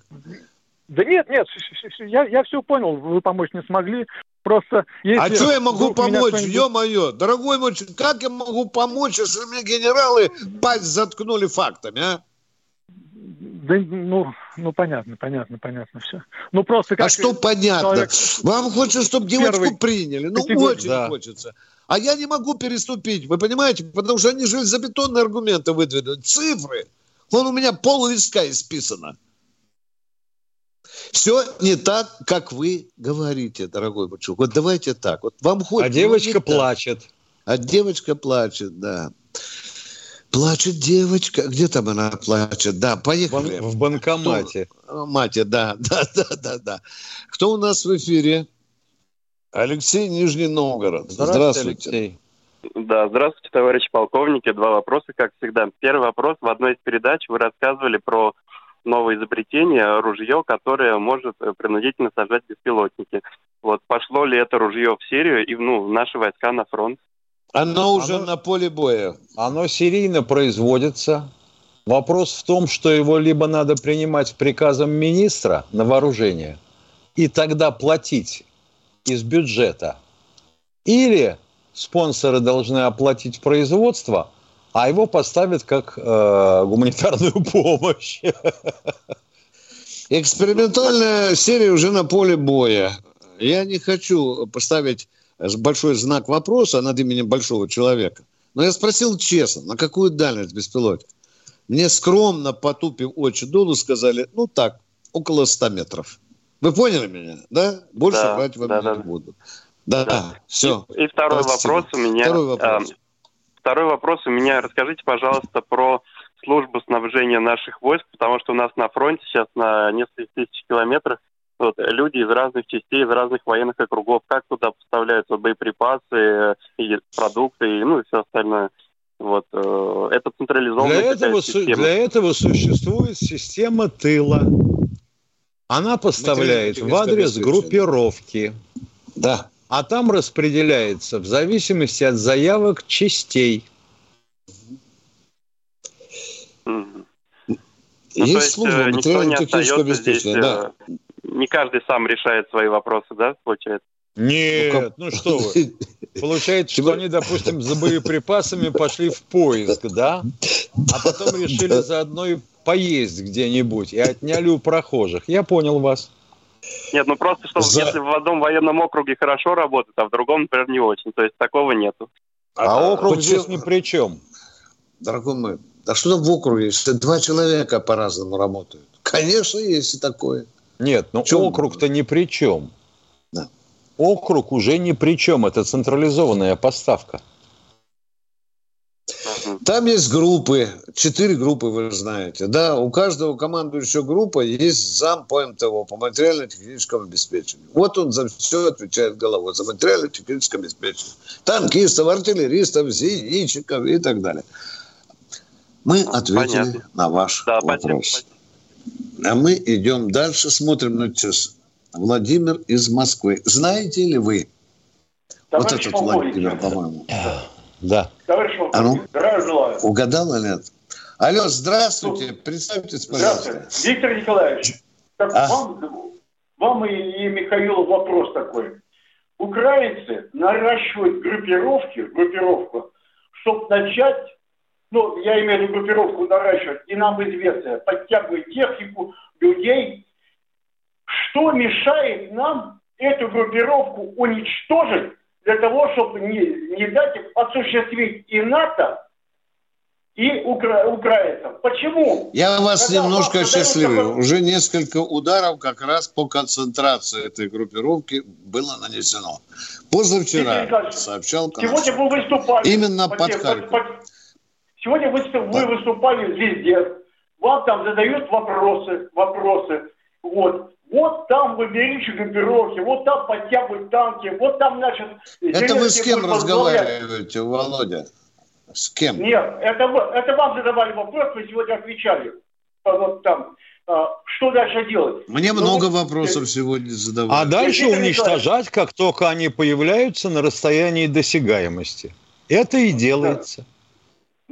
Да нет, нет, я, я все понял, вы помочь не смогли. Просто если а что я могу помочь, ё-моё? Дорогой мой, как я могу помочь, если мне генералы пасть заткнули фактами, а? Да, ну, ну, понятно, понятно, понятно все. Ну, просто как... А что понятно? Человек... Вам хочется, чтобы девочку Первый... приняли? Ну, Категория. очень да. хочется. А я не могу переступить, вы понимаете? Потому что они железобетонные аргументы выдвинули. Цифры. Вон у меня пол листка исписано. Все не так, как вы говорите, дорогой Бачук. Вот давайте так. Вот вам хоть... А девочка плачет. Так. А девочка плачет, да. Плачет девочка. Где там она плачет? Да, поехали. В банкомате. Кто? Мате, да, да, да, да, да. Кто у нас в эфире? Алексей Нижний Новгород. Здравствуйте. Здравствуйте. Алексей. Да, здравствуйте, товарищи полковники. Два вопроса, как всегда. Первый вопрос. В одной из передач вы рассказывали про новое изобретение, ружье, которое может э, принудительно сажать беспилотники. Вот пошло ли это ружье в Сирию и ну, в наши войска на фронт? Оно уже оно, на поле боя. Оно серийно производится. Вопрос в том, что его либо надо принимать приказом министра на вооружение и тогда платить из бюджета, или спонсоры должны оплатить производство, а его поставят как э, гуманитарную помощь. Экспериментальная серия уже на поле боя. Я не хочу поставить большой знак вопроса над именем большого человека. Но я спросил честно, на какую дальность беспилотник? Мне скромно, потупив очи долу, сказали, ну так, около 100 метров. Вы поняли меня, да? Больше да, брать вам да, не да. буду. Да, да. все. И, и второй Спасибо. вопрос у меня. Второй вопрос. Э, второй вопрос у меня. Расскажите, пожалуйста, про службу снабжения наших войск, потому что у нас на фронте сейчас на несколько тысяч километров вот, люди из разных частей, из разных военных округов, как туда поставляются боеприпасы, и продукты, и, ну и все остальное. Вот, э, это централизованная для этого, система. Для этого существует система тыла. Она поставляет в адрес группировки. Да а там распределяется в зависимости от заявок частей. Ну, есть, есть служба материально-технического обеспечения, да. Э, не каждый сам решает свои вопросы, да, получается? Нет, ну, ну что вы. Получается, что они, допустим, за боеприпасами пошли в поиск, да? А потом решили заодно и поесть где-нибудь и отняли у прохожих. Я понял вас. Нет, ну просто, что За... если в одном военном округе хорошо работает, а в другом, например, не очень. То есть такого нету. А, а округ Почему? здесь ни при чем. Дорогой мой, да что там в округе, если два человека по-разному работают? Конечно, есть и такое. Нет, но ну округ-то ни при чем. Да. Округ уже ни при чем. Это централизованная поставка. Там есть группы, четыре группы, вы знаете. Да, у каждого командующего группа есть зам по МТО, по материально-техническому обеспечению. Вот он за все отвечает головой, за материально-техническое обеспечение. Танкистов, артиллеристов, зенитчиков и так далее. Мы ответили Понятно. на ваш да, вопрос. Понятно. А мы идем дальше, смотрим на час. Владимир из Москвы. Знаете ли вы? Товарищ вот этот Владимир, по-моему. Да. Товарищ а ну, здравия желаю. Угадал или нет? Алло, здравствуйте. Представьтесь, пожалуйста. Здравствуйте. Виктор Николаевич, так а? вам, вам и, и Михаилу вопрос такой. Украинцы наращивают группировки, группировку, чтобы начать, ну, я имею в виду группировку наращивать, и нам известно, подтягивать технику, людей. Что мешает нам эту группировку уничтожить для того, чтобы не, не дать осуществить и НАТО, и укра... украинцам. Почему? Я вас Когда немножко счастливлю. Такой... Уже несколько ударов как раз по концентрации этой группировки было нанесено. Позавчера сообщал Сегодня вы выступали. Именно по, под Харьков. Сегодня вы, вы выступали везде. Вам там задают вопросы, вопросы. Вот. Вот там вы берите группировки, вот там подтягивают танки, вот там, значит... Это вы с кем разговариваете, Володя? С кем? Нет, это, это вам задавали вопрос, вы сегодня отвечали. Вот там. А, что дальше делать? Мне ну, много вот, вопросов сегодня задавали. А дальше уничтожать, как только они появляются на расстоянии досягаемости. Это и делается. Да.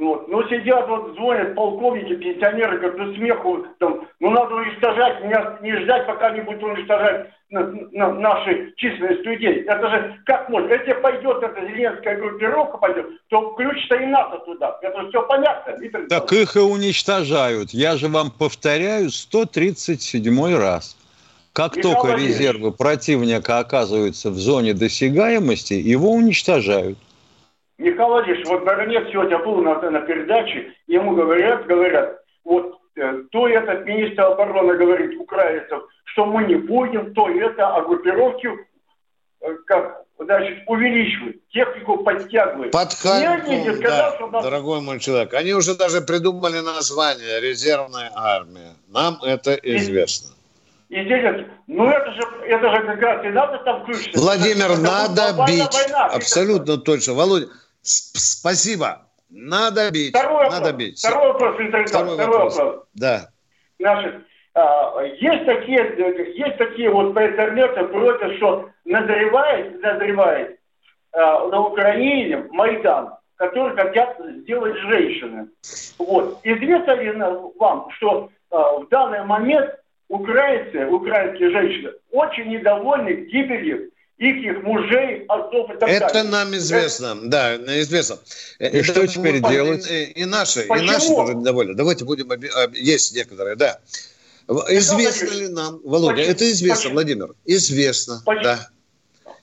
Вот. Ну, сидят, вот звонят полковники, пенсионеры, как до смеху, там, ну, надо уничтожать, не, не ждать, пока не будут уничтожать на, на, наши численность людей. Это же как можно? Если пойдет эта зеленская группировка, пойдет, то включится и НАТО туда. Это все понятно. Виктор так их и уничтожают. Я же вам повторяю 137 раз. Как Михаил только резервы противника оказываются в зоне досягаемости, его уничтожают. Михаил Владимирович, вот Баранец сегодня был на, на передаче, ему говорят, говорят, вот э, то этот министр обороны говорит украинцев, что мы не будем, то это, а группировки э, как, значит, увеличивают, технику подтягивают. Под Харьков, сказал, да, что нас... дорогой мой человек, они уже даже придумали название «Резервная армия». Нам это известно. И здесь, ну это же, это же как раз и надо там включить. Владимир, это надо бить. Война, Абсолютно точно. Володя, Спасибо. Надо бить. Второй Надо вопрос. бить. Второй вопрос, Второй, Второй вопрос. вопрос. Да. Значит, а, есть такие, есть такие вот по интернету против, что назревает, назревает а, на Украине Майдан, который хотят сделать женщины. Вот. Известно ли вам, что а, в данный момент украинцы, украинские женщины очень недовольны гибелью их мужей, отцов и так Это далее. нам известно, это... да, известно. И это что теперь и, делать? И, и наши, Почему? и наши тоже недовольны. Давайте будем, есть некоторые, да. Известно ли нам, Володя, Почему? это известно, Почему? Владимир, известно, Почему? да.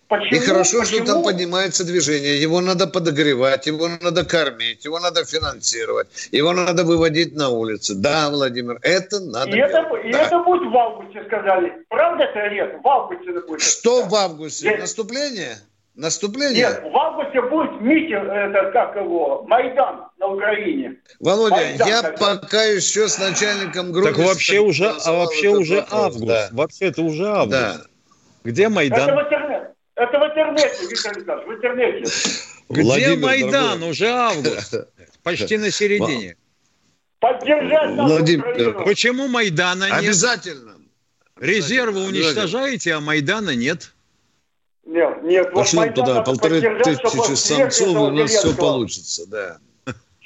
Почему? И хорошо, Почему? что там поднимается движение. Его надо подогревать, его надо кормить, его надо финансировать, его надо выводить на улицы. Да, Владимир, это надо и делать. Это, и да. это будет в августе, сказали. Правда это нет? В августе это будет. Что в августе? Нет. Наступление? Наступление? Нет, в августе будет митинг, это как его, Майдан на Украине. Володя, Майдан, я тогда. пока еще с начальником группы... Так вообще уже, а вообще уже вопрос, август. Да. Вообще это уже август. Да. Где Майдан? Это. Это в интернете, Виктор Александрович, в интернете. Где Владимир, Майдан? Дорогой. Уже август. Почти на середине. Поддержать Владимир, Почему Майдана нет? Обязательно. Резервы уничтожаете, а Майдана нет. Нет, нет. Пошлем вот туда полторы тысячи самцов, и у нас все получится, да.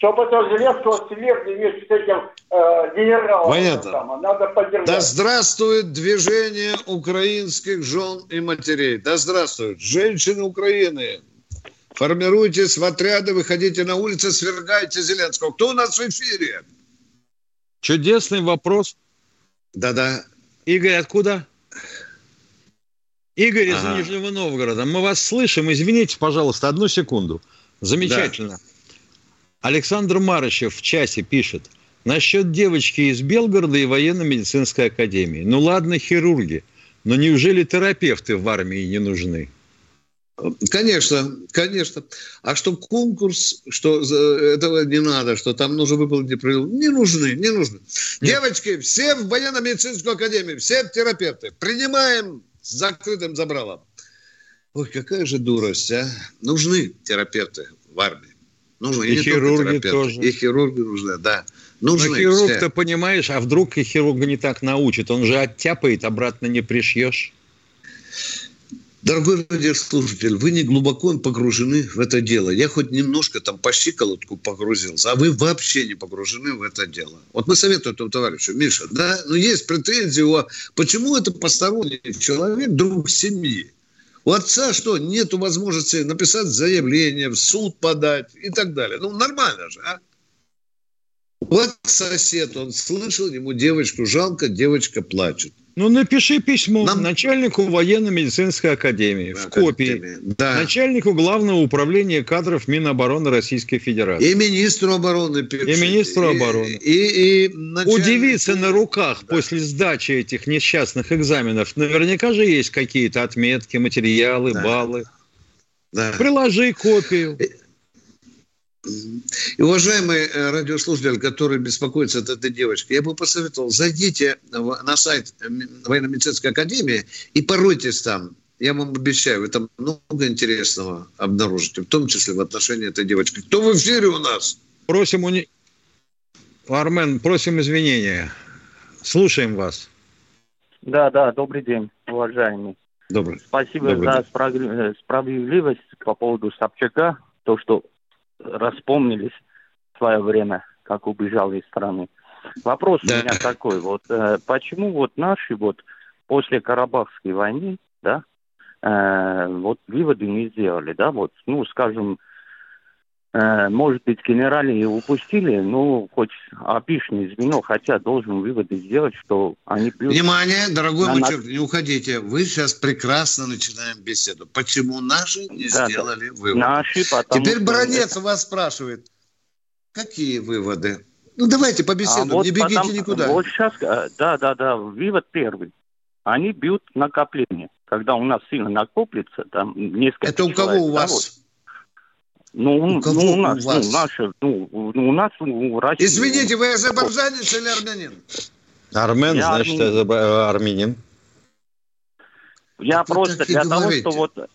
Чтобы этого Зеленского свергли вместе с этим э, генералом. Понятно. Там, надо поддержать. Да здравствует движение украинских жен и матерей. Да здравствуют женщины Украины. Формируйтесь в отряды, выходите на улицы, свергайте Зеленского. Кто у нас в эфире? Чудесный вопрос. Да-да. Игорь, откуда? Игорь из ага. Нижнего Новгорода, мы вас слышим. Извините, пожалуйста, одну секунду. Замечательно. Да. Александр Марычев в часе пишет. Насчет девочки из Белгорода и военно-медицинской академии. Ну ладно, хирурги, но неужели терапевты в армии не нужны? Конечно, конечно. А что конкурс, что этого не надо, что там нужно выполнить правила, не нужны, не нужны. Нет. Девочки, все в военно-медицинскую академию, все терапевты, принимаем с закрытым забралом. Ой, какая же дурость, а? Нужны терапевты в армии. Нужны и, и хирурги тоже. И хирурги нужны, да. Нужны Но хирург-то, понимаешь, а вдруг и хирурга не так научит? Он же оттяпает, обратно не пришьешь. Дорогой радиослушатель, вы не глубоко погружены в это дело. Я хоть немножко там по щиколотку погрузился, а вы вообще не погружены в это дело. Вот мы советуем этому товарищу, Миша, да, но есть претензии, у... почему это посторонний человек, друг семьи? У отца что, нету возможности написать заявление, в суд подать и так далее. Ну, нормально же, а? Вот сосед, он слышал, ему девочку жалко, девочка плачет. Ну, напиши письмо Нам... начальнику военно-медицинской академии в копии, да. начальнику Главного управления кадров Минобороны Российской Федерации. И министру обороны пиши. И министру обороны. И, и, и начальнику... Удивиться на руках да. после сдачи этих несчастных экзаменов. Наверняка же есть какие-то отметки, материалы, да. баллы. Да. Приложи копию. И, уважаемый э, радиослушатель, который беспокоится от этой девочки, я бы посоветовал, зайдите на сайт военно-медицинской академии и поройтесь там. Я вам обещаю, вы там много интересного обнаружите, в том числе в отношении этой девочки. Кто в эфире у нас? Просим, уни... Армен, просим извинения. Слушаем вас. Да, да, добрый день, уважаемый. Добрый. Спасибо добрый за день. справедливость по поводу Собчака, то, что распомнились в свое время, как убежал из страны. Вопрос да. у меня такой, вот э, почему вот наши вот после Карабахской войны, да, э, вот выводы не сделали, да, вот, ну, скажем, может быть, генерали и упустили, ну, хоть опишное звено, хотя должен выводы сделать, что они бьют... Внимание, дорогой на... мальчик, не уходите. Вы сейчас прекрасно начинаем беседу. Почему наши не да, сделали да. выводы? Наши, потому Теперь Баранец это... вас спрашивает, какие выводы? Ну, давайте побеседуем, а вот не бегите потом, никуда. Вот сейчас, э, да, да, да, вывод первый. Они бьют накопление. Когда у нас сильно накопится, там несколько Это у кого у вас? Ну, у, кого ну, у нас, у вас? ну, наши, ну, у нас, ну, Россия. Извините, вы азербайджанец или армянин? Армен, Я значит, армянин. Э, армянин. Я так просто для говорите. того, что вот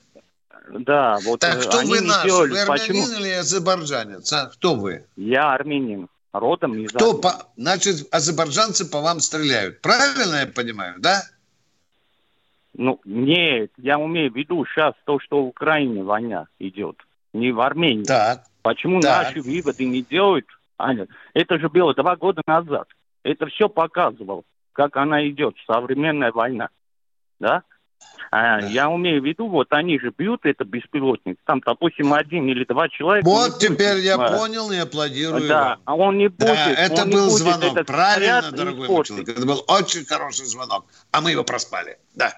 да, вот так, кто они вы наш? Сделали, вы армянин почему? или азербайджанец? А, кто вы? Я армянин, родом из Кто по... Значит, азербайджанцы по вам стреляют. Правильно я понимаю, да? Ну, нет, я умею в виду сейчас то, что в Украине война идет не в Армении. Так. Почему так. наши выводы не делают? Аня, это же было два года назад. Это все показывал, как она идет, современная война. Да? А, да. Я умею в виду, вот они же бьют это беспилотник. Там, допустим, один или два человека. Вот теперь будет, я а, понял и аплодирую. Да, а он не будет. Да, это он был будет звонок. Правильно, дорогой мой человек. Это был очень хороший звонок. А мы его проспали. Да.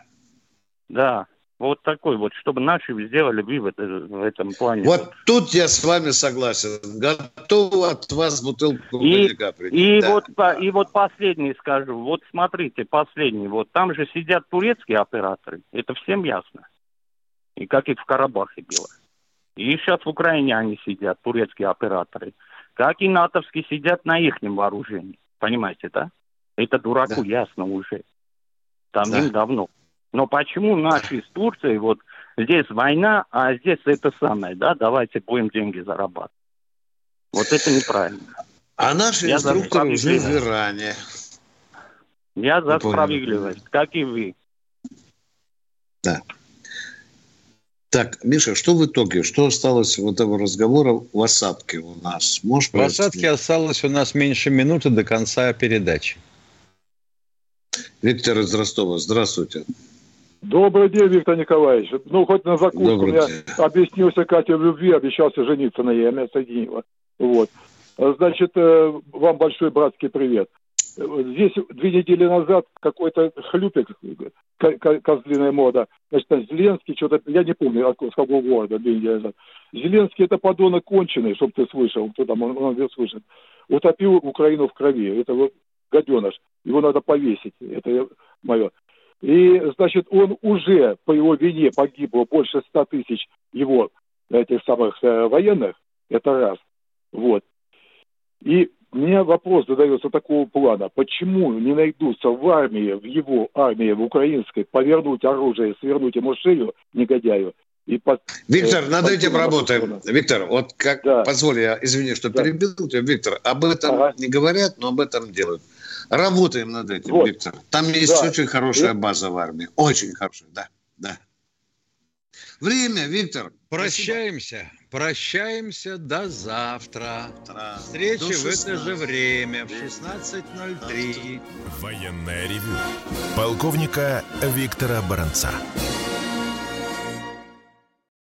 Да. Вот такой вот, чтобы наши сделали вывод в этом плане. Вот тут я с вами согласен. Готов от вас бутылку и, и, да. вот, и вот последний скажу. Вот смотрите, последний. Вот там же сидят турецкие операторы. Это всем ясно. И как и в Карабахе было. И сейчас в Украине они сидят, турецкие операторы. Как и натовские сидят на их вооружении. Понимаете, да? Это дураку да. ясно уже. Там да. давно. Но почему наши с Турцией, вот здесь война, а здесь это самое, да, давайте будем деньги зарабатывать. Вот это неправильно. А наши Я инструкторы уже в Иране. Я за справедливость, как и вы. Да. Так, Миша, что в итоге? Что осталось в этого разговора в осадке у нас? Можешь в осадке осталось у нас меньше минуты до конца передачи. Виктор из Ростова, здравствуйте. Добрый день, Виктор Николаевич. Ну, хоть на закуску я объяснился Кате в любви, обещался жениться на ей, она соединила. Вот. Значит, э, вам большой братский привет. Здесь две недели назад какой-то хлюпик, козлиная мода, значит, Зеленский, что-то, я не помню, с какого города, две недели назад. Зеленский это подонок конченый, чтобы ты слышал, кто там, он, он слышит. Утопил Украину в крови. Это вот гаденыш. Его надо повесить. Это мое. И, значит, он уже по его вине погибло больше ста тысяч его этих самых э, военных. Это раз. Вот. И мне вопрос задается такого плана. Почему не найдутся в армии, в его армии, в украинской, повернуть оружие, свернуть ему шею негодяю и под, Виктор, э, над этим работаем. Виктор, вот как, да. позволь, я извини, что да. перебил тебя, Виктор, об этом ага. не говорят, но об этом делают. Работаем над этим, вот. Виктор. Там есть да. очень хорошая база в армии. Очень хорошая, да, да. Время, Виктор. Прощаемся. Спасибо. Прощаемся до завтра. завтра. Встречи в это же время в 16.03. Военная ревю. Полковника Виктора Баранца.